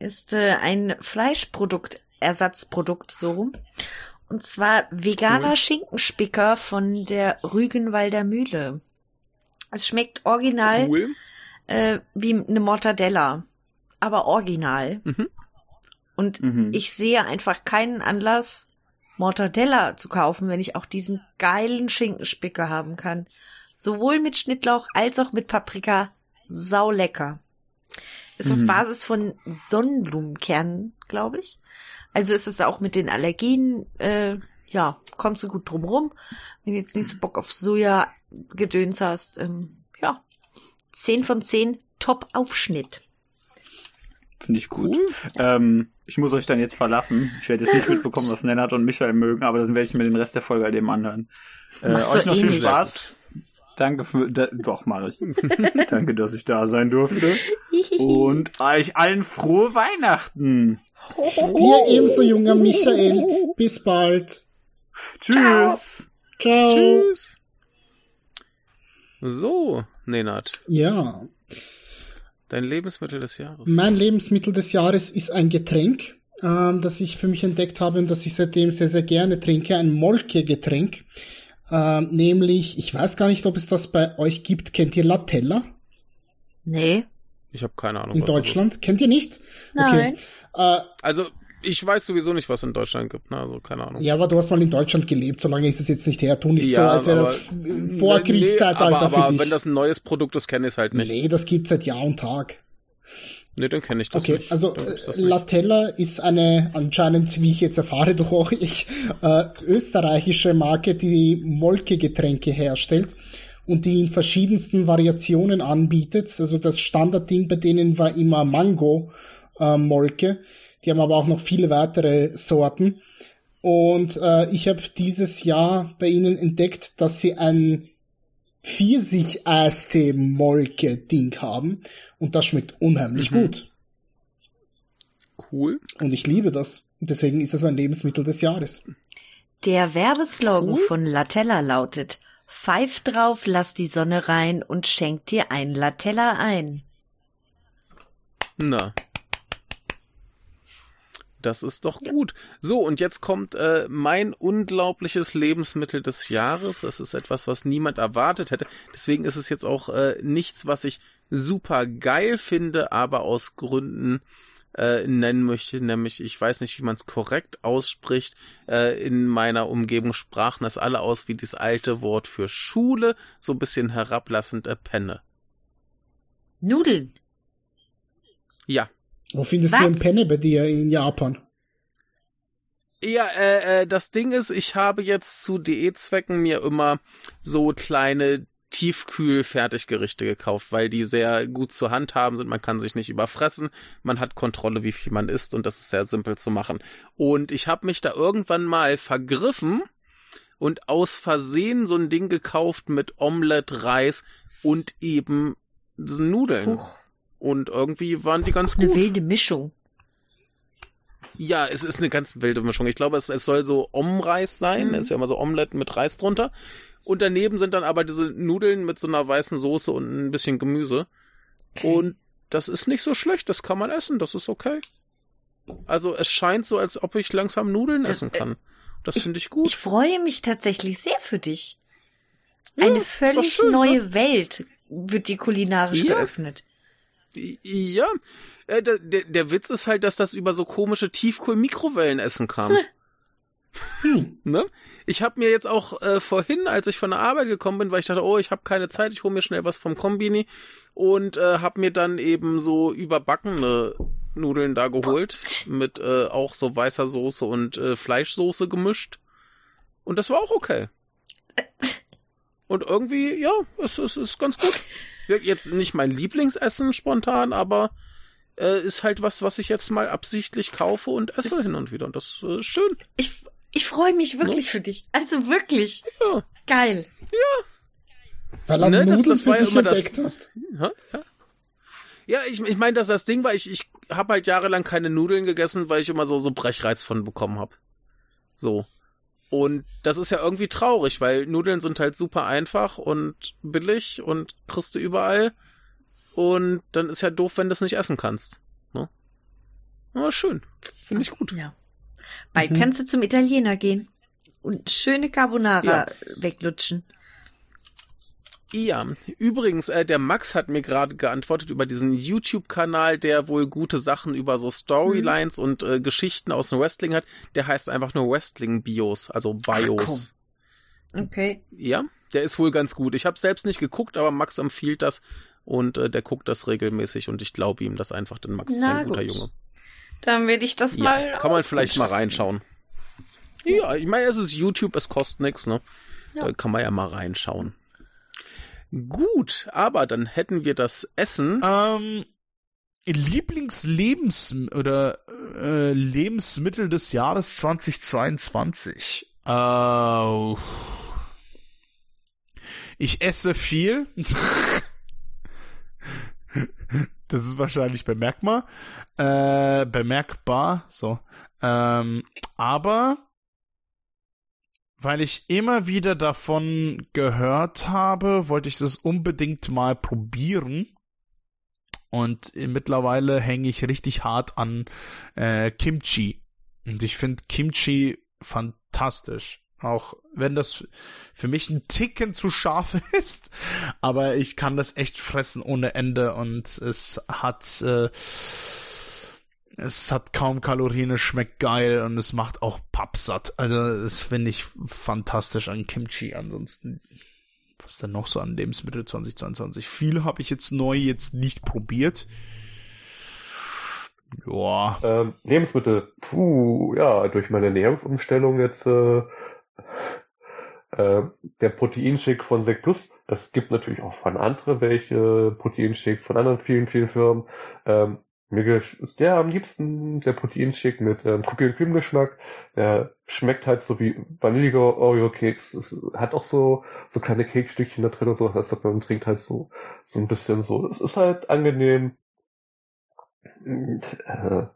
ist äh, ein Fleischprodukt, Ersatzprodukt, so rum. Und zwar veganer Cool. Schinkenspicker von der Rügenwalder Mühle. Es schmeckt original Cool. Äh, wie eine Mortadella, aber original. Mhm. Und Mhm. ich sehe einfach keinen Anlass, Mortadella zu kaufen, wenn ich auch diesen geilen Schinkenspicker haben kann. Sowohl mit Schnittlauch als auch mit Paprika. Sau lecker. Ist auf Mhm. Basis von Sonnenblumenkernen, glaube ich. Also ist es auch mit den Allergien, äh, ja, kommst du gut drum rum. Wenn du jetzt nicht so Bock auf Soja-Gedöns hast, ähm. 10 von 10, Top-Aufschnitt. Finde ich gut. Cool. Ähm, ich muss euch dann jetzt verlassen. Ich werde jetzt nicht mitbekommen, was Lennart und Michael mögen, aber dann werde ich mir den Rest der Folge halt eben anhören. Äh, euch noch eh viel nicht. Spaß. Danke für, da, doch mache ich. Danke, dass ich da sein durfte. Und euch allen frohe Weihnachten. Dir ebenso, junger Michael. Bis bald. Tschüss. Ciao. Tschüss. So, Nenad, Ja, dein Lebensmittel des Jahres. mein Lebensmittel des Jahres ist ein Getränk, ähm, das ich für mich entdeckt habe und das ich seitdem sehr, sehr gerne trinke. Ein Molke-Getränk. Ähm, nämlich, ich weiß gar nicht, ob es das bei euch gibt. Kennt ihr Latella Nee. Ich habe keine Ahnung. in was das Deutschland? Kennt ihr nicht? Nein. Okay. Äh. Also, Ich weiß sowieso nicht, was in Deutschland gibt, ne? also keine Ahnung. Ja, aber du hast mal in Deutschland gelebt, so lange ist es jetzt nicht her. Tu nicht Ja, so, als wäre aber- das Vorkriegszeitalter nee, aber, aber für dich. wenn das ein neues Produkt ist, kenne ich es halt nicht. nee, das gibt's seit Jahr und Tag. Nee, dann kenne ich das Okay, nicht. also äh. Latella ist eine anscheinend, wie ich jetzt erfahre durch euch, äh, österreichische Marke, die Molkegetränke herstellt und die in verschiedensten Variationen anbietet. Also das Standardding bei denen war immer Mango äh, Molke. Die haben aber auch noch viele weitere Sorten. Und äh, ich habe dieses Jahr bei ihnen entdeckt, dass sie ein Pfirsich-Eistee-Molke-Ding haben. Und das schmeckt unheimlich Mhm. gut. Cool. Und ich liebe das. Und deswegen ist das mein Lebensmittel des Jahres. Der Werbeslogan Cool. von Latella lautet: Pfeif drauf, lass die Sonne rein und schenk dir ein Latella ein. Na. Das ist doch gut. So, und jetzt kommt äh, mein unglaubliches Lebensmittel des Jahres. Das ist etwas, was niemand erwartet hätte. Deswegen ist es jetzt auch äh, nichts, was ich super geil finde, aber aus Gründen äh, nennen möchte. Nämlich, ich weiß nicht, wie man es korrekt ausspricht. Äh, in meiner Umgebung sprachen das alle aus wie das alte Wort für Schule. So ein bisschen herablassend äh, Penne. Nudeln. Ja, Wo findest Was? du ein Penne bei dir in Japan? Ja, äh, äh, das Ding ist, ich habe jetzt zu Diätzwecken mir immer so kleine Tiefkühl-Fertiggerichte gekauft, weil die sehr gut zu handhaben sind. Man kann sich nicht überfressen, man hat Kontrolle, wie viel man isst und das ist sehr simpel zu machen. Und ich habe mich da irgendwann mal vergriffen und aus Versehen so ein Ding gekauft mit Omelette, Reis und eben diesen Nudeln. Puh, Und irgendwie waren die ganz eine gut. wilde Mischung. Ja, es ist eine ganz wilde Mischung. Ich glaube, es, es soll so Omreis sein. Mhm. Ist ja immer so Omelette mit Reis drunter. Und daneben sind dann aber diese Nudeln mit so einer weißen Soße und ein bisschen Gemüse. Und das ist nicht so schlecht. Das kann man essen. Das ist okay. Also es scheint so, als ob ich langsam Nudeln Das, essen äh, kann. Das ich- finde ich gut. Ich freue mich tatsächlich sehr für dich. Ja, Eine völlig schön, neue ne? Welt wird dir kulinarisch Ja. geöffnet. Ja, äh, der, der, Witz ist halt, dass das über so komische Tiefkohl-Mikrowellenessen kam. ne? Ich habe mir jetzt auch äh, vorhin, als ich von der Arbeit gekommen bin, weil ich dachte, oh, ich habe keine Zeit, ich hole mir schnell was vom Kombini und äh, habe mir dann eben so überbackene Nudeln da geholt mit äh, auch so weißer Soße und äh, Fleischsoße gemischt und das war auch okay. Und irgendwie, ja, es, es ist ganz gut. Jetzt nicht mein Lieblingsessen spontan, aber äh, ist halt was, was ich jetzt mal absichtlich kaufe und esse Ist- hin und wieder. Und das äh, ist schön. Ich, ich freue mich wirklich für dich. Also wirklich. Ja. Geil. Weil er Ne, das- Nudeln das für war ja sich immer das- entdeckt hat. Ja, ja ich, ich meine, dass das Ding war, ich, ich habe halt jahrelang keine Nudeln gegessen, weil ich immer so, so Brechreiz von bekommen habe. So. Und das ist ja irgendwie traurig, weil Nudeln sind halt super einfach und billig und kriegst du überall. Und dann ist ja doof, wenn du es nicht essen kannst. Ne? Aber schön. Finde ich gut. Ja. Bald Mhm. kannst du zum Italiener gehen und schöne Carbonara Ja. weglutschen. Ja, übrigens, äh, der Max hat mir gerade geantwortet über diesen YouTube-Kanal, der wohl gute Sachen über so Storylines und äh, Geschichten aus dem Wrestling hat. Der heißt einfach nur Wrestling-Bios, also Bios. Okay. ja, der ist wohl ganz gut. Ich habe selbst nicht geguckt, aber Max empfiehlt das und äh, der guckt das regelmäßig und ich glaube ihm das einfach, denn Max ist Na ein guter gut. Junge. Dann werde ich das Ja, mal. kann man vielleicht mal reinschauen. Ja, ich meine, es ist YouTube, es kostet nichts, ne? Ja. Da kann man ja mal reinschauen. Gut, aber dann hätten wir das Essen. Ähm, Lieblingslebens oder äh, Lebensmittel des Jahres 2022. Äh, ich esse viel. das ist wahrscheinlich bemerkbar. Äh, bemerkbar, so. Ähm, aber weil ich immer wieder davon gehört habe, wollte ich das unbedingt mal probieren. Und äh, mittlerweile hänge ich richtig hart an äh, Kimchi. Und ich finde Kimchi fantastisch. Auch wenn das für mich ein Ticken zu scharf ist. Aber ich kann das echt fressen ohne Ende. Und es hat äh, es hat kaum Kalorien, es schmeckt geil und es macht auch pappsatt. Also das finde ich fantastisch an Kimchi. Ansonsten, was denn noch so an Lebensmittel 2022? Viel habe ich jetzt neu jetzt nicht probiert. Ja. Ähm, Lebensmittel, puh, ja, durch meine Ernährungsumstellung jetzt äh, äh, der Proteinshake von Sectus, das gibt natürlich auch von anderen welche Proteinshake von anderen vielen, vielen Firmen. Ähm, mir ist der am liebsten der Proteinshake mit ähm, Cookie und Cream Geschmack. Der schmeckt halt so wie vanilliger Oreo Keks. Es hat auch so so kleine Kekstückchen da drin und so. Das heißt, man trinkt halt so so ein bisschen so. Es ist halt angenehm. Und, äh,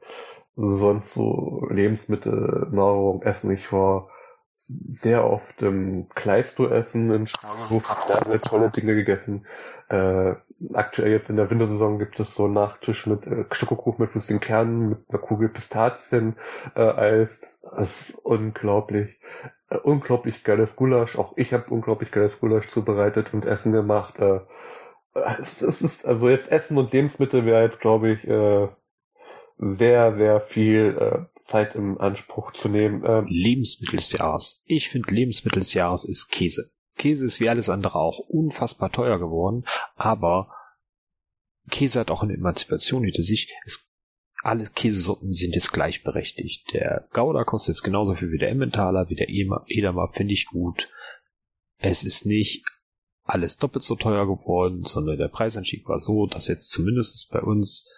sonst so Lebensmittel, Nahrung, Essen. Ich war sehr oft im Kleisto essen, im hab da sehr tolle Dinge gegessen. Äh, aktuell jetzt in der Wintersaison gibt es so einen Nachtisch mit äh, Schokokuchen mit flüssigen Kernen, mit einer Kugel Pistazien, äh, Eis. Das ist unglaublich, äh, unglaublich geiles Gulasch. Auch ich habe unglaublich geiles Gulasch zubereitet und Essen gemacht. Äh, es, es ist, also jetzt Essen und Lebensmittel wäre jetzt, glaube ich, äh, sehr, sehr viel äh, Zeit im Anspruch zu nehmen. Ähm, Lebensmittel des Jahres. Ich finde Lebensmittel des Jahres ist Käse. Käse ist wie alles andere auch unfassbar teuer geworden, aber Käse hat auch eine Emanzipation hinter sich. Es, alle Käsesorten sind jetzt gleichberechtigt. Der Gouda kostet jetzt genauso viel wie der Emmentaler, wie der Edamer, finde ich gut. Es ist nicht alles doppelt so teuer geworden, sondern der Preisanstieg war so, dass jetzt zumindest bei uns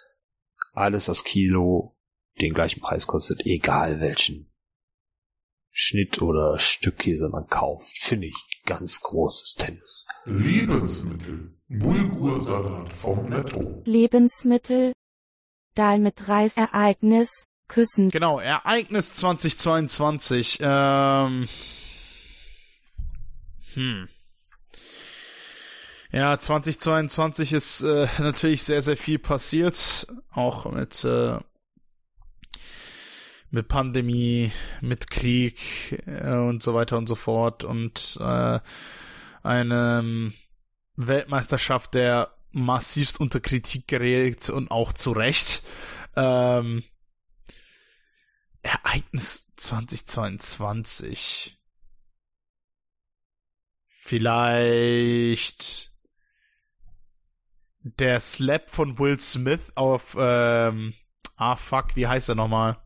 alles das Kilo den gleichen Preis kostet, egal welchen Schnitt oder Stück Käse man kauft. Finde ich ganz großes Tennis. Lebensmittel. Bulgursalat vom Netto. Lebensmittel. Dahl mit Reisereignis. Küssen. Genau, Ereignis 2022. Ähm, hm. Ja, 2022 ist äh, natürlich sehr, sehr viel passiert. Auch mit äh, mit Pandemie, mit Krieg äh, und so weiter und so fort und äh, eine Weltmeisterschaft, der massivst unter Kritik gerät und auch zu Recht. Ähm, Ereignis 2022. Vielleicht der Slap von Will Smith auf ähm, ah fuck, wie heißt er nochmal?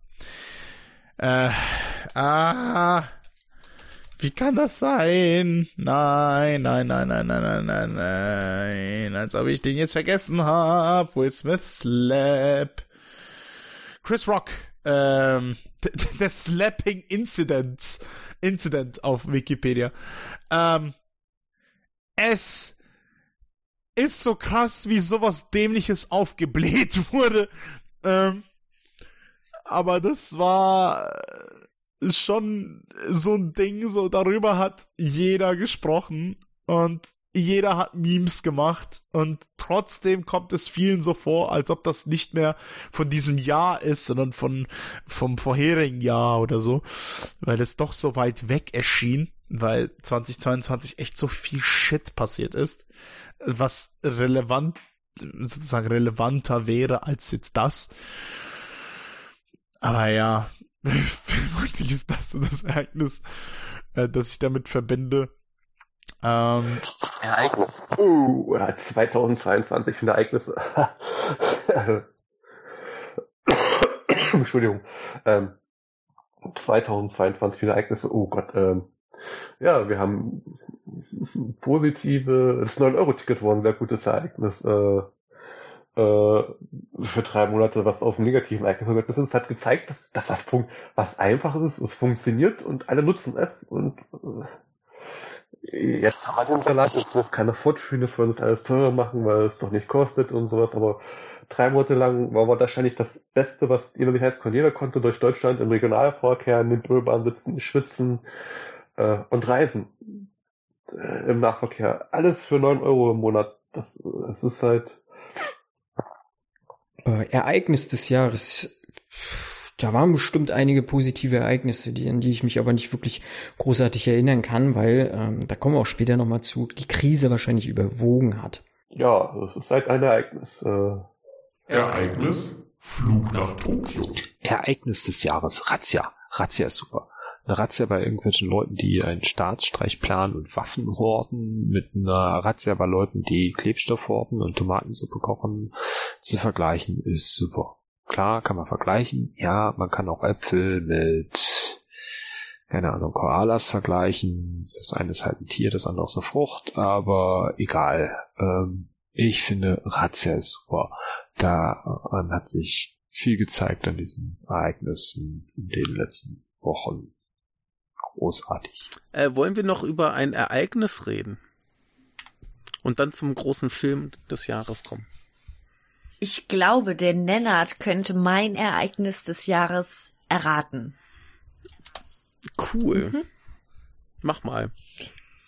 Äh, ah, wie kann das sein? Nein, nein, nein, nein, nein, nein, nein, nein, als ob ich den jetzt vergessen hab. Will Smith Slap. Chris Rock, ähm, der Slapping Incident, Incident auf Wikipedia. Ähm, es ist so krass, wie sowas Dämliches aufgebläht wurde. Ähm, aber das war äh, schon so ein Ding, so darüber hat jeder gesprochen und jeder hat Memes gemacht und trotzdem kommt es vielen so vor, als ob das nicht mehr von diesem Jahr ist, sondern von vom vorherigen Jahr oder so, weil es doch so weit weg erschien, weil 2022 echt so viel Shit passiert ist, was relevant sozusagen relevanter wäre als jetzt das. Aber ja, vermutlich ist das so das Ereignis, äh, das ich damit verbinde. Ähm, Ereignis. Uh, 2022 für Ereignisse. Entschuldigung. Ähm, 2022 für Ereignisse. Oh Gott. Ähm, ja, wir haben positive, das 9-Euro-Ticket war ein sehr gutes Ereignis. Äh, für drei Monate was auf dem negativen Ereignis ist. Es hat gezeigt, dass, dass das Punkt, was einfach ist, es funktioniert und alle nutzen es und äh, jetzt haben wir den Salat, jetzt muss keiner fortführen, es wollen es alles teurer machen, weil es doch nicht kostet und sowas, aber drei Monate lang war wahrscheinlich das Beste, was jeder konnte durch Deutschland im Regionalverkehr, in den Ölbahn sitzen, schwitzen äh, und reisen äh, im Nahverkehr. Alles für neun Euro im Monat. Das, das ist halt äh, Ereignis des Jahres. Da waren bestimmt einige positive Ereignisse, die, an die ich mich aber nicht wirklich großartig erinnern kann, weil, ähm, da kommen wir auch später nochmal zu, die Krise wahrscheinlich überwogen hat. Ja, es ist halt ein Ereignis. Äh. Ereignis Flug nach Tokio. Ereignis des Jahres, Razzia. Razzia ist super. Eine Razzia bei irgendwelchen Leuten, die einen Staatsstreich planen und Waffen horten, mit einer Razzia bei Leuten, die Klebstoff horten und Tomatensuppe kochen, zu vergleichen, ist super. Klar, kann man vergleichen. Ja, man kann auch Äpfel mit, keine Ahnung, Koalas vergleichen. Das eine ist halt ein Tier, das andere ist eine Frucht, aber egal. Ähm, ich finde, Razzia ist super. Daran hat sich viel gezeigt an diesen Ereignissen in den letzten Wochen. Großartig. Äh, wollen wir noch über ein Ereignis reden? Und dann zum großen Film des Jahres kommen. Ich glaube, der Nennert könnte mein Ereignis des Jahres erraten. Cool. Mhm. Mach mal.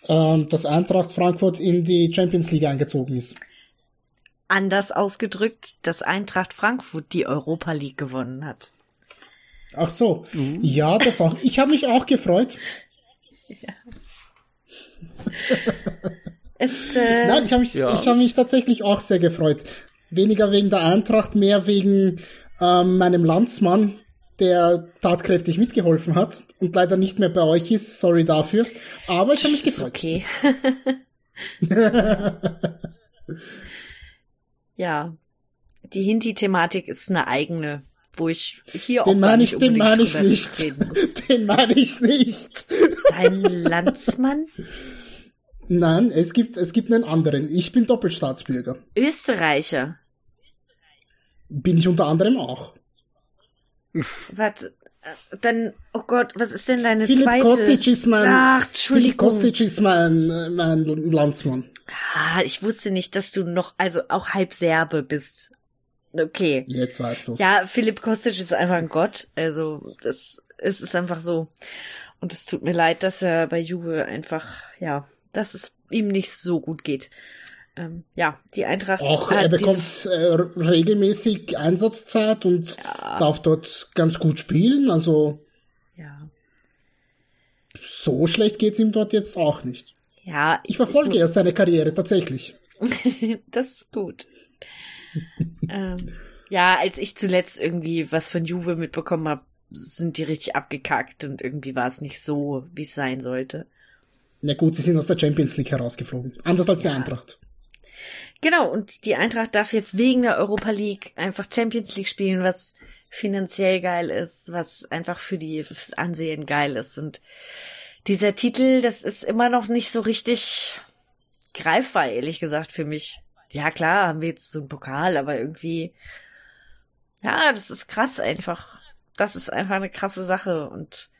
Ähm, dass Eintracht Frankfurt in die Champions League eingezogen ist. Anders ausgedrückt, dass Eintracht Frankfurt die Europa League gewonnen hat. Ach so. Ja, das auch. Ich habe mich auch gefreut. Es, äh, Nein, ich habe mich, Ja. ich habe mich tatsächlich auch sehr gefreut. Weniger wegen der Eintracht, mehr wegen ähm, meinem Landsmann, der tatkräftig mitgeholfen hat und leider nicht mehr bei euch ist. Sorry dafür. Aber ich habe mich ist gefreut. okay. ja. Die Hinti-Thematik ist eine eigene, wo ich hier auch Den gar meine ich, den meine ich nicht. Den meine ich nicht. Dein Landsmann? Nein, es gibt, es gibt einen anderen. Ich bin Doppelstaatsbürger. Österreicher. Bin ich unter anderem auch. Warte, äh, dann, oh Gott, was ist denn deine Philipp zweite? Kostic ist mein, Ach, Philipp. Kostic ist mein, äh, mein Landsmann. Ah, ich wusste nicht, dass du noch, also auch halb Serbe bist. Okay. Jetzt weißt du's. Ja, Philipp Kostic ist einfach ein Gott. Also, das es ist einfach so. Und es tut mir leid, dass er bei Juve einfach, ja, dass es ihm nicht so gut geht. Ähm, ja, die Eintracht Auch er bekommt äh, regelmäßig Einsatzzeit und ja, darf dort ganz gut spielen. Also ja, so schlecht geht's ihm dort jetzt auch nicht. ja. Ich verfolge mu- erst seine Karriere tatsächlich. das ist gut. ähm, ja, als ich zuletzt irgendwie was von Juve mitbekommen habe, sind die richtig abgekackt und irgendwie war es nicht so, wie es sein sollte. Na gut, sie sind aus der Champions League herausgeflogen. Anders als die Eintracht. Genau, und die Eintracht darf jetzt wegen der Europa League einfach Champions League spielen, was finanziell geil ist, was einfach für die fürs Ansehen geil ist. Und dieser Titel, das ist immer noch nicht so richtig greifbar, ehrlich gesagt, für mich. Ja, klar, haben wir jetzt so einen Pokal, aber irgendwie, ja, das ist krass einfach. Das ist einfach eine krasse Sache. Und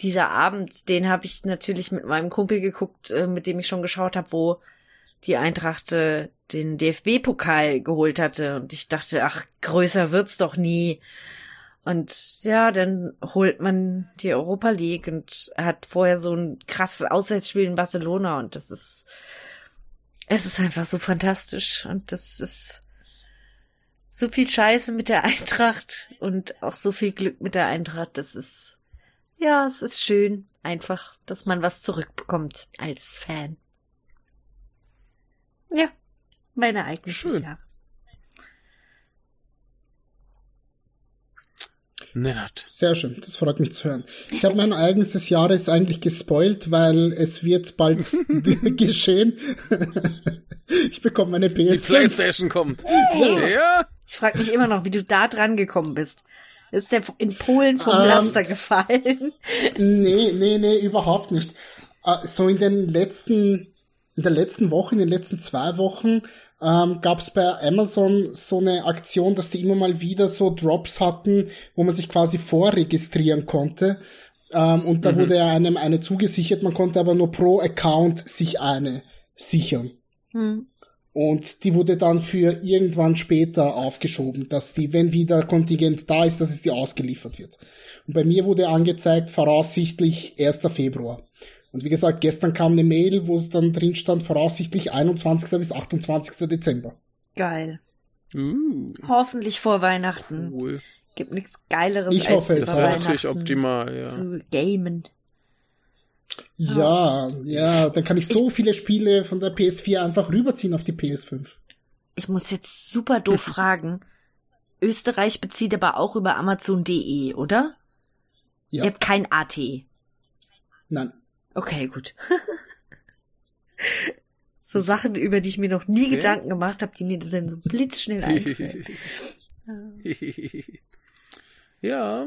dieser Abend, den habe ich natürlich mit meinem Kumpel geguckt, äh, mit dem ich schon geschaut habe, wo die Eintracht äh, den DFB-Pokal geholt hatte. Und ich dachte, ach, größer wird's doch nie. Und ja, dann holt man die Europa League und hat vorher so ein krasses Auswärtsspiel in Barcelona und das ist, es ist einfach so fantastisch und das ist so viel Scheiße mit der Eintracht und auch so viel Glück mit der Eintracht. Das ist, ja, es ist schön einfach, dass man was zurückbekommt als Fan. Ja, mein Ereignis des Schön. Jahres. Nennert. Sehr schön, das freut mich zu hören. Ich habe mein Ereignis des Jahres eigentlich gespoilt, weil es wird bald geschehen. ich bekomme meine Die PS5. Playstation kommt. Hey. Ja. Ich frage mich immer noch, wie du da dran gekommen bist. Ist der in Polen vom Ähm, Laster gefallen? Nee, nee, nee, überhaupt nicht. Äh, So in den letzten, in der letzten Woche, in den letzten zwei Wochen, ähm, gab es bei Amazon so eine Aktion, dass die immer mal wieder so Drops hatten, wo man sich quasi vorregistrieren konnte. Ähm, und da wurde einem eine zugesichert, man konnte aber nur pro Account sich eine sichern. Hm. Und die wurde dann für irgendwann später aufgeschoben, dass die, wenn wieder Kontingent da ist, dass es die ausgeliefert wird. Und bei mir wurde angezeigt, voraussichtlich 1. Februar. Und wie gesagt, gestern kam eine Mail, wo es dann drin stand, voraussichtlich 21. bis 28. Dezember. Geil. Uh, Hoffentlich vor Weihnachten. cool. Gibt nichts Geileres Ich als hoffe es, wäre ja. natürlich Weihnachten optimal, ja. zu gamen. Ja, ja, dann kann ich so viele Spiele von der PS4 einfach rüberziehen auf die PS5. Ich muss jetzt super doof fragen. Österreich bezieht aber auch über Amazon.de, oder? Ja. Ihr habt kein AT. Nein. Okay, gut. so Sachen, über die ich mir noch nie Okay. Gedanken gemacht habe, die mir dann so blitzschnell einfallen. ja,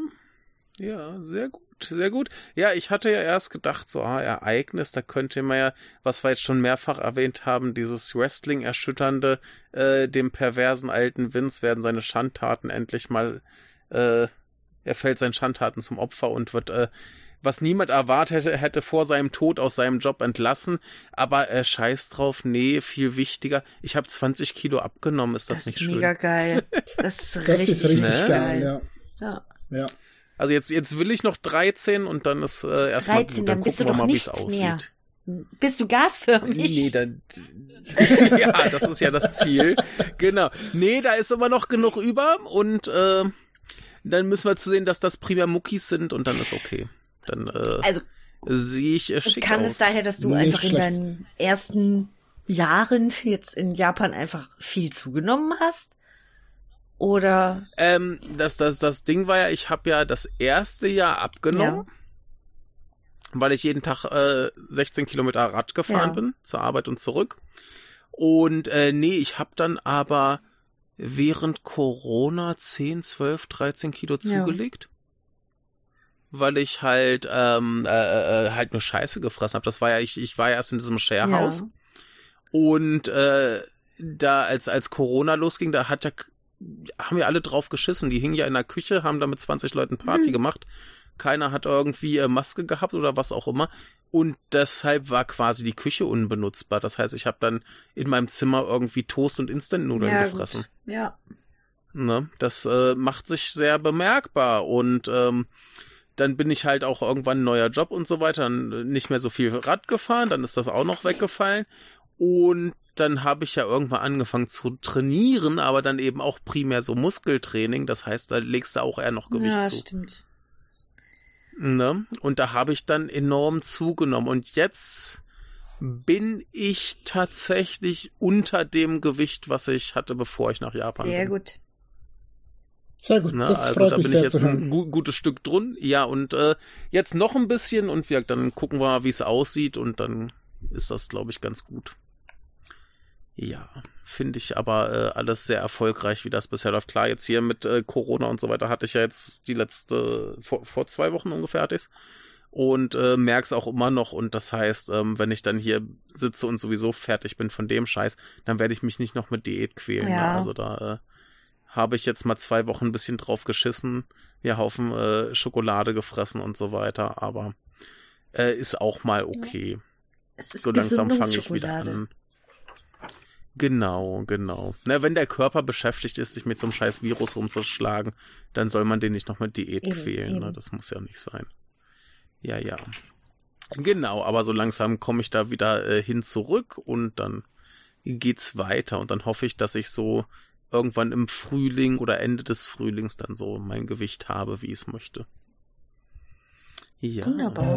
ja, sehr gut, sehr gut. Ja, ich hatte ja erst gedacht, so, ah, Ereignis, da könnte man ja, was wir jetzt schon mehrfach erwähnt haben, dieses Wrestling erschütternde, äh, dem perversen alten Vince werden seine Schandtaten endlich mal, äh, er fällt seinen Schandtaten zum Opfer und wird, äh, was niemand erwartet hätte, hätte vor seinem Tod aus seinem Job entlassen, aber äh, scheiß drauf, nee, viel wichtiger. Ich habe 20 Kilo abgenommen, ist das, Das nicht ist schön? mega geil. Das ist Das richtig, ist richtig ne? geil, ja. Ja. ja. Also jetzt, jetzt will ich noch 13 und dann ist äh, erstmal 13, gut. dann Dann bist du gucken wir doch mal, wie es nichts aussieht. mehr. Bist du gasförmig? Nee, dann. ja, das ist ja das Ziel. Genau. Nee, da ist immer noch genug über und äh, dann müssen wir zu sehen, dass das primär Muckis sind und dann ist okay. Dann äh, Also sehe ich äh, schick kann aus. es daher, dass du Nicht einfach in schlecht. deinen ersten Jahren jetzt in Japan einfach viel zugenommen hast? Oder Ähm, das, das, das Ding war ja, ich habe ja das erste Jahr abgenommen, weil ich jeden Tag äh, 16 Kilometer Rad gefahren Ja. bin, zur Arbeit und zurück. Und äh, nee, ich habe dann aber während Corona 10, 12, 13 Kilo Ja. Weil ich halt ähm, äh, äh, halt nur Scheiße gefressen habe. Das war ja, ich, ich war ja erst in diesem Sharehouse. Ja. Und äh, da, als, als Corona losging, da hat ja, haben ja alle drauf geschissen. Die hingen ja in der Küche, haben da mit 20 Leuten Party Mhm. gemacht. Keiner hat irgendwie äh, Maske gehabt oder was auch immer. Und deshalb war quasi die Küche unbenutzbar. Das heißt, ich habe dann in meinem Zimmer irgendwie Toast und Instant-Nudeln ja, gefressen. Gut. Ja. Ne? Das äh, macht sich sehr bemerkbar und ähm, dann bin ich halt auch irgendwann ein neuer Job und so weiter, dann äh, nicht mehr so viel Rad gefahren, dann ist das auch noch weggefallen und dann habe ich ja irgendwann angefangen zu trainieren, aber dann eben auch primär so Muskeltraining, das heißt, da legst du auch eher noch Gewicht ja, zu. stimmt. Ne? Und da habe ich dann enorm zugenommen. Und jetzt bin ich tatsächlich unter dem Gewicht, was ich hatte, bevor ich nach Japan Sehr bin. gut. Sehr gut, Ne? das Also freut da mich bin ich jetzt ein gu gutes Stück drun. Ja, und äh, jetzt noch ein bisschen und wir, dann gucken wir wie es aussieht und dann ist das, glaube ich, ganz gut. Ja, finde ich aber äh, alles sehr erfolgreich, wie das bisher läuft. Klar, jetzt hier mit äh, Corona und so weiter hatte ich ja jetzt die letzte, vor, vor zwei Wochen ungefähr hatte ich's. Und äh, merk's auch immer noch. Und das heißt, ähm, wenn ich dann hier sitze und sowieso fertig bin von dem Scheiß, dann werde ich mich nicht noch mit Diät quälen. Ja. Ne? Also da äh, habe ich jetzt mal zwei Wochen ein bisschen drauf geschissen. Wir Haufen äh, Schokolade gefressen und so weiter. Aber äh, ist auch mal okay. Es ist So langsam fange ich wieder an. Genau, genau. Na, wenn der Körper beschäftigt ist, sich mit so einem scheiß Virus rumzuschlagen, dann soll man den nicht noch mit Diät Eben, quälen. Ne? eben. Das muss ja nicht sein. Ja, ja. Genau, aber so langsam komme ich da wieder äh, hin zurück und dann geht's weiter und dann hoffe ich, dass ich so irgendwann im Frühling oder Ende des Frühlings dann so mein Gewicht habe, wie ich es möchte. Ja. Wunderbar.